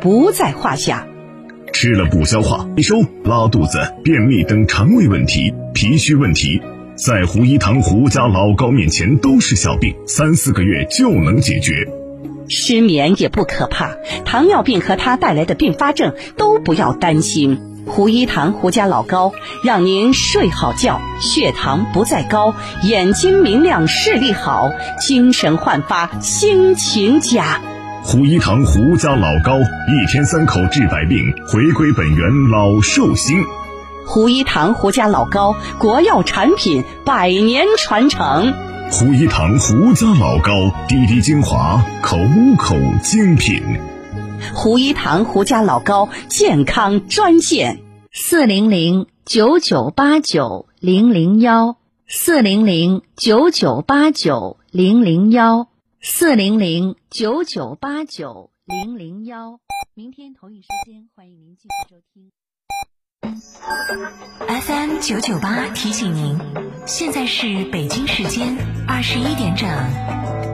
不在话下。吃了不消化、吸收、拉肚子、便秘等肠胃问题、脾虚问题，在胡一堂胡家老高面前都是小病，三四个月就能解决。失眠也不可怕，糖尿病和它带来的并发症都不要担心。胡一堂胡家老高让您睡好觉，血糖不再高，眼睛明亮，视力好，精神焕发，心情佳。胡一堂胡家老高，一天三口治百病，回归本源老寿星。胡一堂胡家老高，国药产品，百年传承。胡一堂胡家老高，滴滴精华，口口精品。胡一堂胡家老高健康专线：四零零九九八九零零幺，四零零九九八九零零幺，四零零九九八九零零幺。明天同一时间，欢迎您继续收听。FM 九九八提醒您，现在是北京时间二十一点整。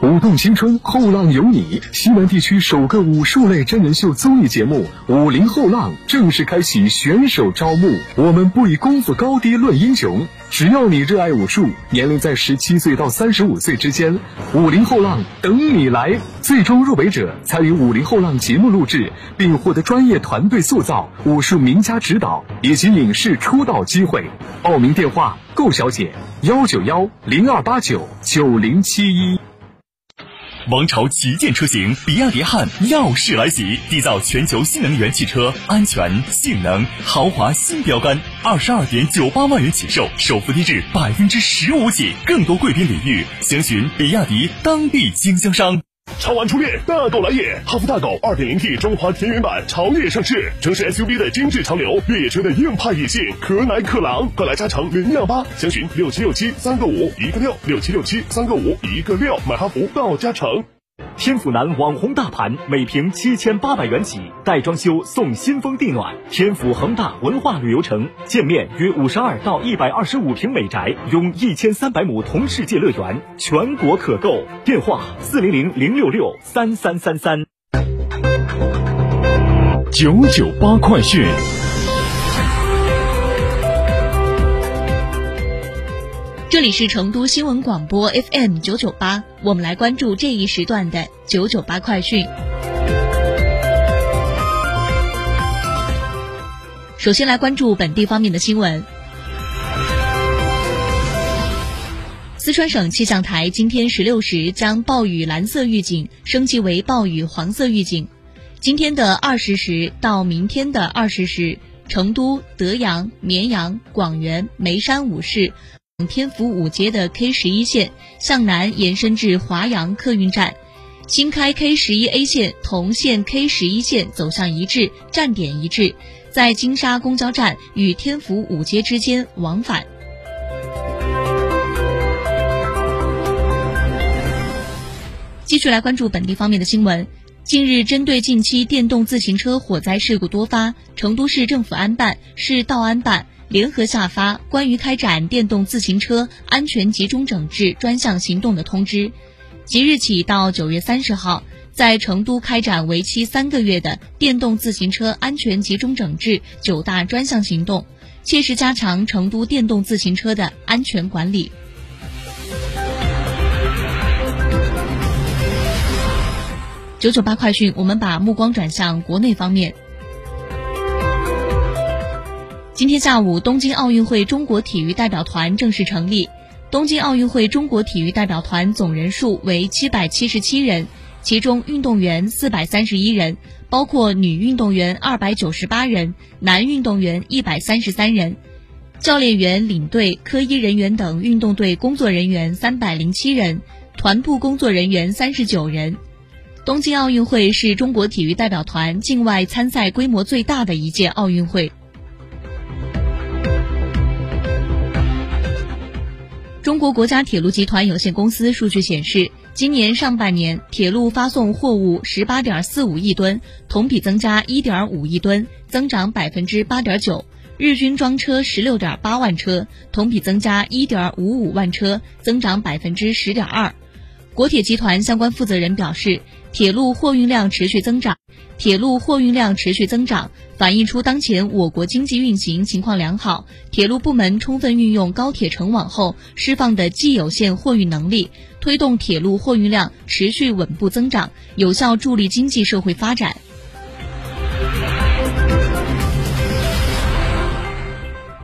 舞动青春，后浪有你！西南地区首个武术类真人秀综艺节目《武林后浪》正式开启选手招募。我们不以功夫高低论英雄，只要你热爱武术，年龄在十七岁到三十五岁之间，武林后浪等你来。最终入围者参与武林后浪节目录制，并获得专业团队塑造、武术名家指导以及影视出道机会。报名电话：购小姐幺九幺零二八九九零七一。王朝旗舰车型比亚迪汉耀世来袭，缔造全球新能源汽车安全、性能、豪华新标杆。二十二点九八万元起售，首付低至百分之十五起，更多贵宾领域，详询比亚迪当地经销商。超玩初恋，大狗来也！哈弗大狗 2.0T 中华田园版潮野上市，城市 SUV 的精致潮流，越野车的硬派野性，可奶可狼，快来加诚零幺八，详询六七六七三个五一个六六七六七三个五一个六，买哈弗到加诚。天府南网红大盘，每平七千八百元起，带装修送新风地暖。天府恒大文化旅游城，建面约五十二到一百二十五平美宅，拥一千三百亩同世界乐园，全国可购。电话：四零零零六六三三三三。九九八快讯。这里是成都新闻广播 FM 九九八，我们来关注这一时段的九九八快讯。首先来关注本地方面的新闻。四川省气象台今天十六时将暴雨蓝色预警升级为暴雨黄色预警。今天的二十时到明天的二十时，成都、德阳、绵阳、广元、眉山五市。天府五街的 K 十一线向南延伸至华阳客运站，新开 K 十一 A 线同线 K 十一线走向一致，站点一致，在金沙公交站与天府五街之间往返。继续来关注本地方面的新闻。近日，针对近期电动自行车火灾事故多发，成都市政府安办、市道安办。联合下发关于开展电动自行车安全集中整治专项行动的通知，即日起到九月三十号，在成都开展为期三个月的电动自行车安全集中整治九大专项行动，切实加强成都电动自行车的安全管理。九九八快讯，我们把目光转向国内方面。今天下午，东京奥运会中国体育代表团正式成立。东京奥运会中国体育代表团总人数为七百七十七人，其中运动员四百三十一人，包括女运动员二百九十八人，男运动员一百三十三人，教练员、领队、科医人员等运动队工作人员三百零七人，团部工作人员三十九人。东京奥运会是中国体育代表团境外参赛规模最大的一届奥运会。中国国家铁路集团有限公司数据显示，今年上半年铁路发送货物十八点四五亿吨，同比增加一点五亿吨，增长百分之八点九；日均装车十六点八万车，同比增加一点五五万车，增长百分之十点二。国铁集团相关负责人表示。铁路货运量持续增长，铁路货运量持续增长，反映出当前我国经济运行情况良好。铁路部门充分运用高铁成网后释放的既有线货运能力，推动铁路货运量持续稳步增长，有效助力经济社会发展。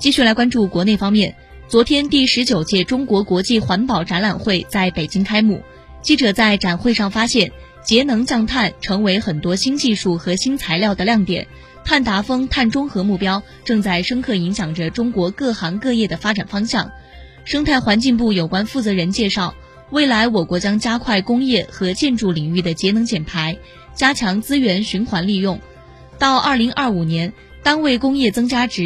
继续来关注国内方面，昨天第十九届中国国际环保展览会在北京开幕，记者在展会上发现。节能降碳成为很多新技术和新材料的亮点，碳达峰、碳中和目标正在深刻影响着中国各行各业的发展方向。生态环境部有关负责人介绍，未来我国将加快工业和建筑领域的节能减排，加强资源循环利用。到二零二五年，单位工业增加值